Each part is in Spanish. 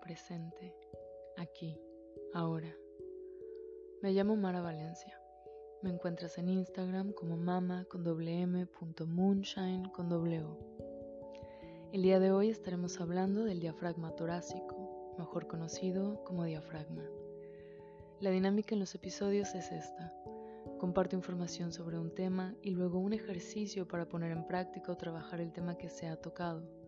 presente, aquí, ahora. Me llamo Mara Valencia. Me encuentras en Instagram como mama con El día de hoy estaremos hablando del diafragma torácico, mejor conocido como diafragma. La dinámica en los episodios es esta. Comparto información sobre un tema y luego un ejercicio para poner en práctica o trabajar el tema que se ha tocado.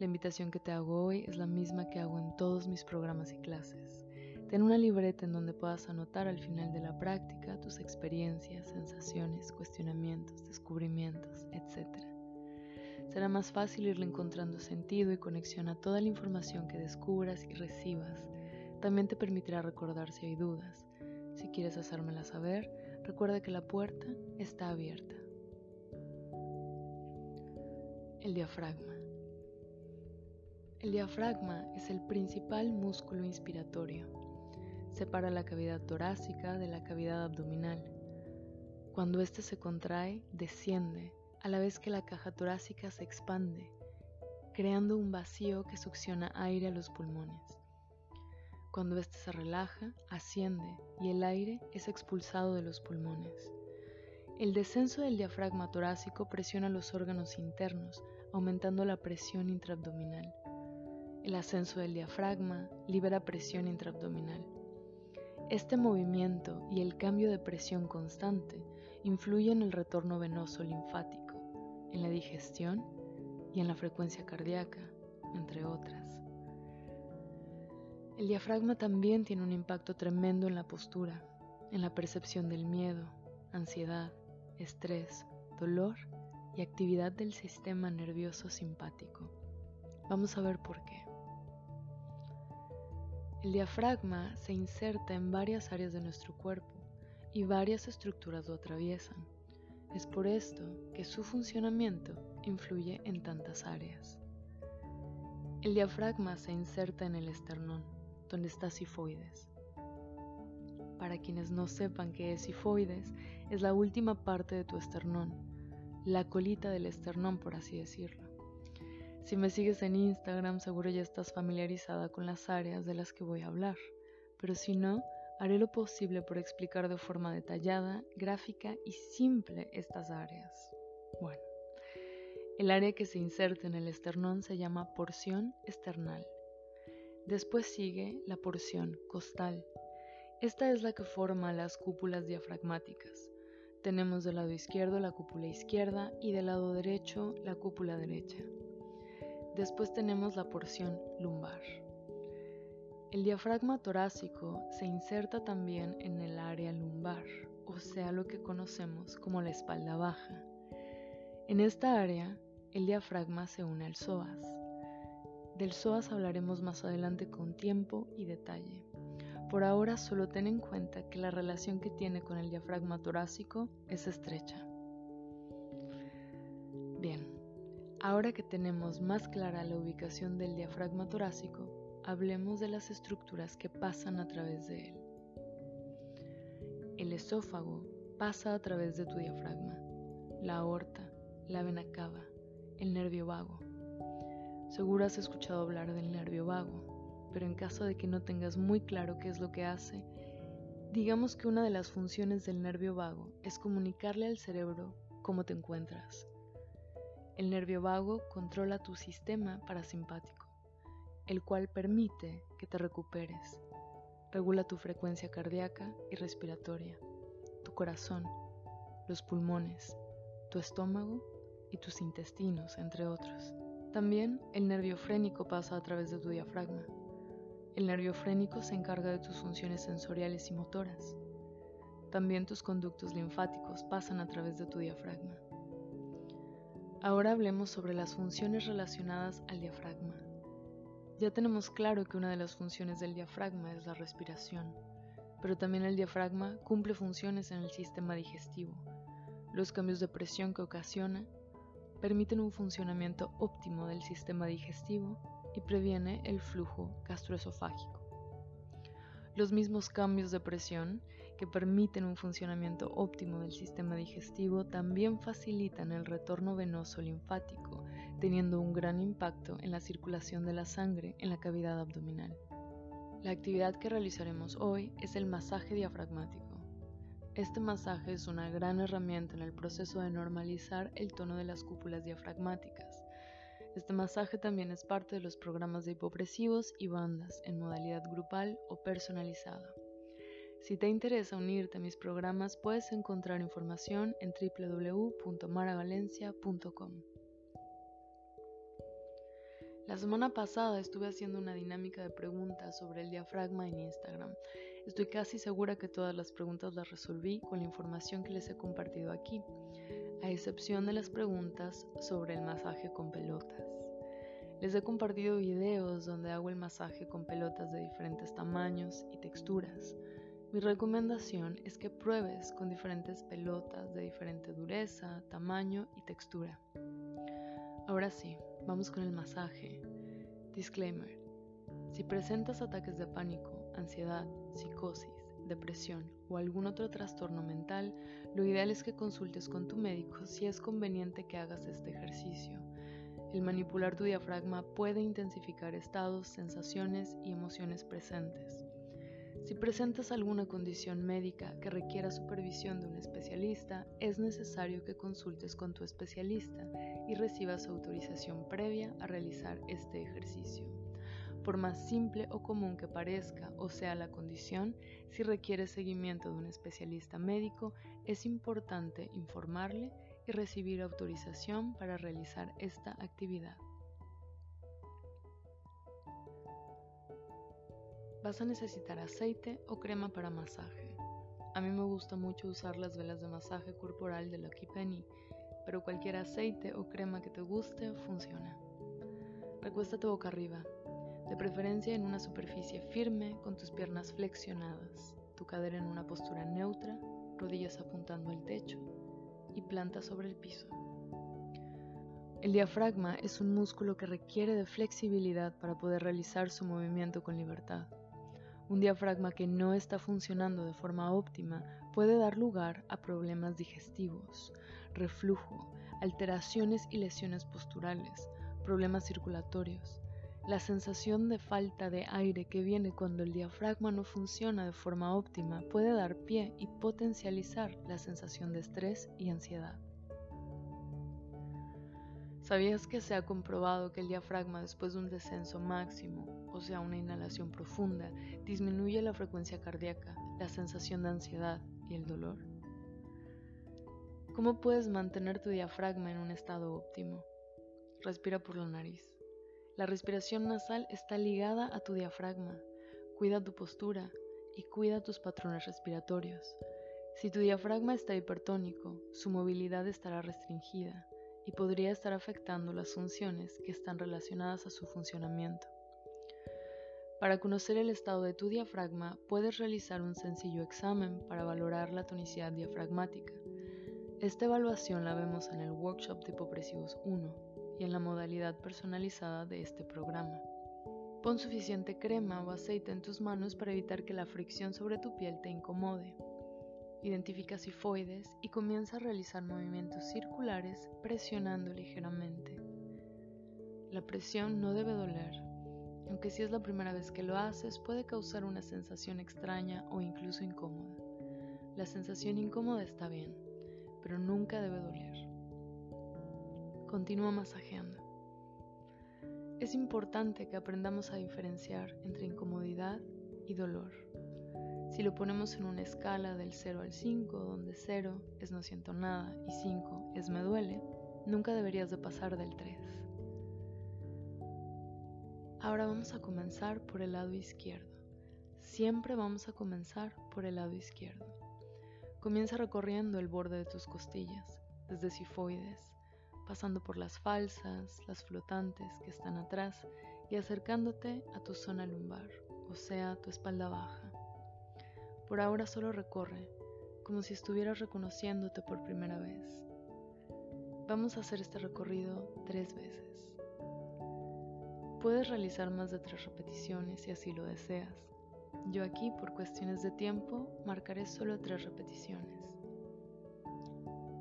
La invitación que te hago hoy es la misma que hago en todos mis programas y clases. Ten una libreta en donde puedas anotar al final de la práctica tus experiencias, sensaciones, cuestionamientos, descubrimientos, etc. Será más fácil irle encontrando sentido y conexión a toda la información que descubras y recibas. También te permitirá recordar si hay dudas. Si quieres hacérmela saber, recuerda que la puerta está abierta. El diafragma. El diafragma es el principal músculo inspiratorio. Separa la cavidad torácica de la cavidad abdominal. Cuando éste se contrae, desciende, a la vez que la caja torácica se expande, creando un vacío que succiona aire a los pulmones. Cuando éste se relaja, asciende y el aire es expulsado de los pulmones. El descenso del diafragma torácico presiona los órganos internos, aumentando la presión intraabdominal. El ascenso del diafragma libera presión intraabdominal. Este movimiento y el cambio de presión constante influyen en el retorno venoso linfático, en la digestión y en la frecuencia cardíaca, entre otras. El diafragma también tiene un impacto tremendo en la postura, en la percepción del miedo, ansiedad, estrés, dolor y actividad del sistema nervioso simpático. Vamos a ver por qué. El diafragma se inserta en varias áreas de nuestro cuerpo y varias estructuras lo atraviesan. Es por esto que su funcionamiento influye en tantas áreas. El diafragma se inserta en el esternón, donde está sifoides. Para quienes no sepan qué es sifoides, es la última parte de tu esternón, la colita del esternón por así decirlo. Si me sigues en Instagram seguro ya estás familiarizada con las áreas de las que voy a hablar, pero si no, haré lo posible por explicar de forma detallada, gráfica y simple estas áreas. Bueno, el área que se inserta en el esternón se llama porción esternal. Después sigue la porción costal. Esta es la que forma las cúpulas diafragmáticas. Tenemos del lado izquierdo la cúpula izquierda y del lado derecho la cúpula derecha. Después tenemos la porción lumbar. El diafragma torácico se inserta también en el área lumbar, o sea lo que conocemos como la espalda baja. En esta área, el diafragma se une al psoas. Del psoas hablaremos más adelante con tiempo y detalle. Por ahora solo ten en cuenta que la relación que tiene con el diafragma torácico es estrecha. Bien, Ahora que tenemos más clara la ubicación del diafragma torácico, hablemos de las estructuras que pasan a través de él. El esófago pasa a través de tu diafragma, la aorta, la vena cava, el nervio vago. Seguro has escuchado hablar del nervio vago, pero en caso de que no tengas muy claro qué es lo que hace, digamos que una de las funciones del nervio vago es comunicarle al cerebro cómo te encuentras el nervio vago controla tu sistema parasimpático, el cual permite que te recuperes. Regula tu frecuencia cardíaca y respiratoria, tu corazón, los pulmones, tu estómago y tus intestinos, entre otros. También el nervio frénico pasa a través de tu diafragma. El nervio frénico se encarga de tus funciones sensoriales y motoras. También tus conductos linfáticos pasan a través de tu diafragma. Ahora hablemos sobre las funciones relacionadas al diafragma. Ya tenemos claro que una de las funciones del diafragma es la respiración, pero también el diafragma cumple funciones en el sistema digestivo. Los cambios de presión que ocasiona permiten un funcionamiento óptimo del sistema digestivo y previene el flujo gastroesofágico. Los mismos cambios de presión que permiten un funcionamiento óptimo del sistema digestivo, también facilitan el retorno venoso linfático, teniendo un gran impacto en la circulación de la sangre en la cavidad abdominal. La actividad que realizaremos hoy es el masaje diafragmático. Este masaje es una gran herramienta en el proceso de normalizar el tono de las cúpulas diafragmáticas. Este masaje también es parte de los programas de hipopresivos y bandas en modalidad grupal o personalizada. Si te interesa unirte a mis programas, puedes encontrar información en www.maravalencia.com. La semana pasada estuve haciendo una dinámica de preguntas sobre el diafragma en Instagram. Estoy casi segura que todas las preguntas las resolví con la información que les he compartido aquí, a excepción de las preguntas sobre el masaje con pelotas. Les he compartido videos donde hago el masaje con pelotas de diferentes tamaños y texturas. Mi recomendación es que pruebes con diferentes pelotas de diferente dureza, tamaño y textura. Ahora sí, vamos con el masaje. Disclaimer. Si presentas ataques de pánico, ansiedad, psicosis, depresión o algún otro trastorno mental, lo ideal es que consultes con tu médico si es conveniente que hagas este ejercicio. El manipular tu diafragma puede intensificar estados, sensaciones y emociones presentes. Si presentas alguna condición médica que requiera supervisión de un especialista, es necesario que consultes con tu especialista y recibas autorización previa a realizar este ejercicio. Por más simple o común que parezca o sea la condición, si requiere seguimiento de un especialista médico, es importante informarle y recibir autorización para realizar esta actividad. Vas a necesitar aceite o crema para masaje. A mí me gusta mucho usar las velas de masaje corporal de Lucky Penny, pero cualquier aceite o crema que te guste funciona. Recuéstate boca arriba, de preferencia en una superficie firme con tus piernas flexionadas, tu cadera en una postura neutra, rodillas apuntando al techo y planta sobre el piso. El diafragma es un músculo que requiere de flexibilidad para poder realizar su movimiento con libertad. Un diafragma que no está funcionando de forma óptima puede dar lugar a problemas digestivos, reflujo, alteraciones y lesiones posturales, problemas circulatorios. La sensación de falta de aire que viene cuando el diafragma no funciona de forma óptima puede dar pie y potencializar la sensación de estrés y ansiedad. ¿Sabías que se ha comprobado que el diafragma después de un descenso máximo, sea, una inhalación profunda, disminuye la frecuencia cardíaca, la sensación de ansiedad y el dolor? ¿Cómo puedes mantener tu diafragma en un estado óptimo? Respira por la nariz. La respiración nasal está ligada a tu diafragma. Cuida tu postura y cuida tus patrones respiratorios. Si tu diafragma está hipertónico, su movilidad estará restringida y podría estar afectando las funciones que están relacionadas a su funcionamiento. Para conocer el estado de tu diafragma, puedes realizar un sencillo examen para valorar la tonicidad diafragmática. Esta evaluación la vemos en el workshop de Hipopresivos 1 y en la modalidad personalizada de este programa. Pon suficiente crema o aceite en tus manos para evitar que la fricción sobre tu piel te incomode. Identifica sifoides y comienza a realizar movimientos circulares presionando ligeramente. La presión no debe doler, aunque si es la primera vez que lo haces puede causar una sensación extraña o incluso incómoda. La sensación incómoda está bien, pero nunca debe doler. Continúa masajeando. Es importante que aprendamos a diferenciar entre incomodidad y dolor. Si lo ponemos en una escala del 0 al 5, donde 0 es no siento nada y 5 es me duele, nunca deberías de pasar del 3. Ahora vamos a comenzar por el lado izquierdo. Siempre vamos a comenzar por el lado izquierdo. Comienza recorriendo el borde de tus costillas, desde sifoides, pasando por las falsas, las flotantes que están atrás y acercándote a tu zona lumbar, o sea, tu espalda baja. Por ahora solo recorre, como si estuvieras reconociéndote por primera vez. Vamos a hacer este recorrido tres veces. Puedes realizar más de tres repeticiones si así lo deseas. Yo aquí, por cuestiones de tiempo, marcaré solo tres repeticiones.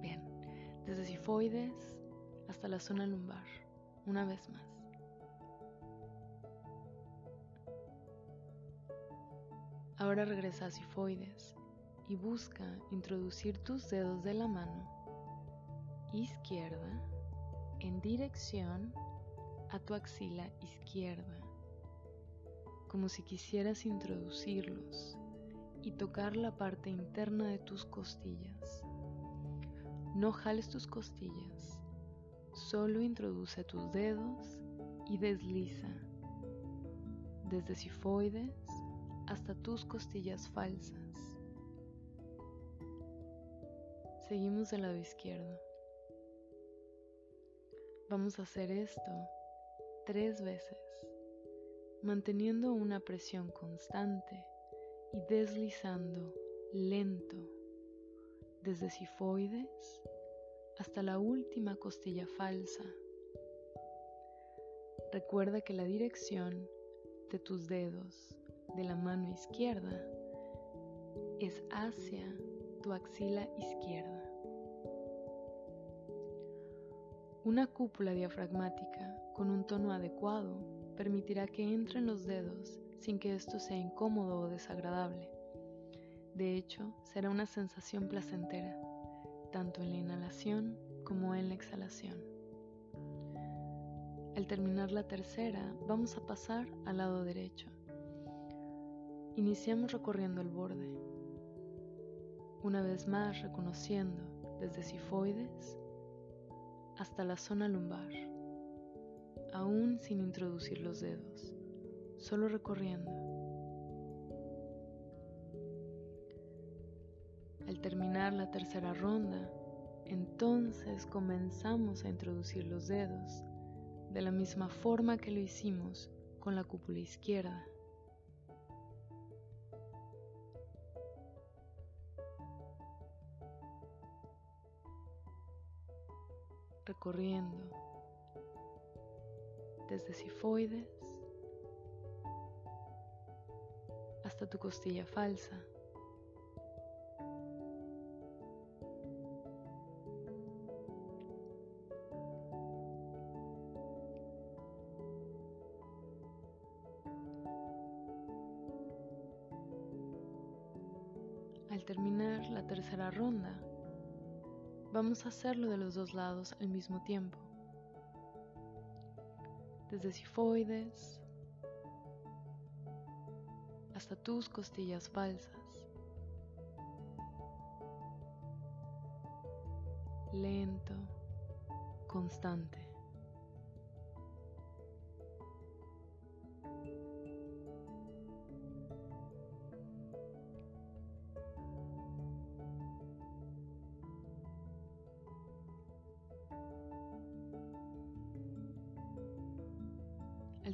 Bien, desde sifoides hasta la zona lumbar, una vez más. Ahora regresa a sifoides y busca introducir tus dedos de la mano izquierda en dirección a tu axila izquierda, como si quisieras introducirlos y tocar la parte interna de tus costillas. No jales tus costillas, solo introduce tus dedos y desliza desde sifoides hasta tus costillas falsas. Seguimos del lado izquierdo. Vamos a hacer esto tres veces, manteniendo una presión constante y deslizando lento desde sifoides hasta la última costilla falsa. Recuerda que la dirección de tus dedos de la mano izquierda es hacia tu axila izquierda. Una cúpula diafragmática con un tono adecuado permitirá que entren los dedos sin que esto sea incómodo o desagradable. De hecho, será una sensación placentera, tanto en la inhalación como en la exhalación. Al terminar la tercera, vamos a pasar al lado derecho. Iniciamos recorriendo el borde, una vez más reconociendo desde sifoides hasta la zona lumbar, aún sin introducir los dedos, solo recorriendo. Al terminar la tercera ronda, entonces comenzamos a introducir los dedos de la misma forma que lo hicimos con la cúpula izquierda. recorriendo desde sifoides hasta tu costilla falsa. Al terminar la tercera ronda, Vamos a hacerlo de los dos lados al mismo tiempo. Desde sifoides hasta tus costillas falsas. Lento, constante.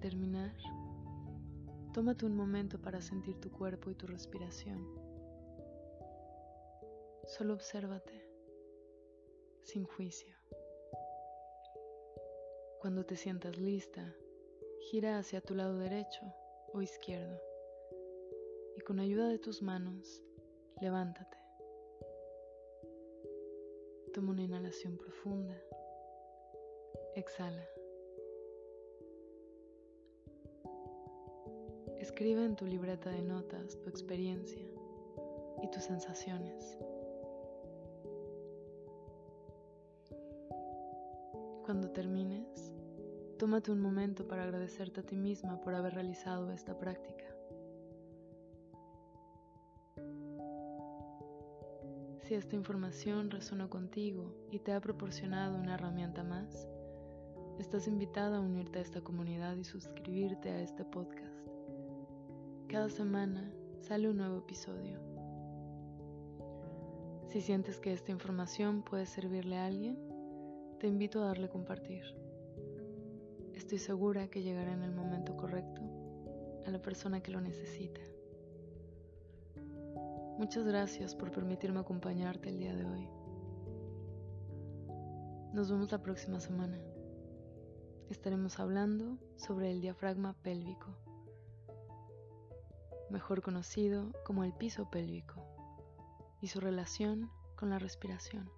Terminar, tómate un momento para sentir tu cuerpo y tu respiración. Solo obsérvate, sin juicio. Cuando te sientas lista, gira hacia tu lado derecho o izquierdo y con ayuda de tus manos, levántate. Toma una inhalación profunda. Exhala. Escribe en tu libreta de notas tu experiencia y tus sensaciones. Cuando termines, tómate un momento para agradecerte a ti misma por haber realizado esta práctica. Si esta información resonó contigo y te ha proporcionado una herramienta más, estás invitada a unirte a esta comunidad y suscribirte a este podcast. Cada semana sale un nuevo episodio. Si sientes que esta información puede servirle a alguien, te invito a darle compartir. Estoy segura que llegará en el momento correcto a la persona que lo necesita. Muchas gracias por permitirme acompañarte el día de hoy. Nos vemos la próxima semana. Estaremos hablando sobre el diafragma pélvico mejor conocido como el piso pélvico, y su relación con la respiración.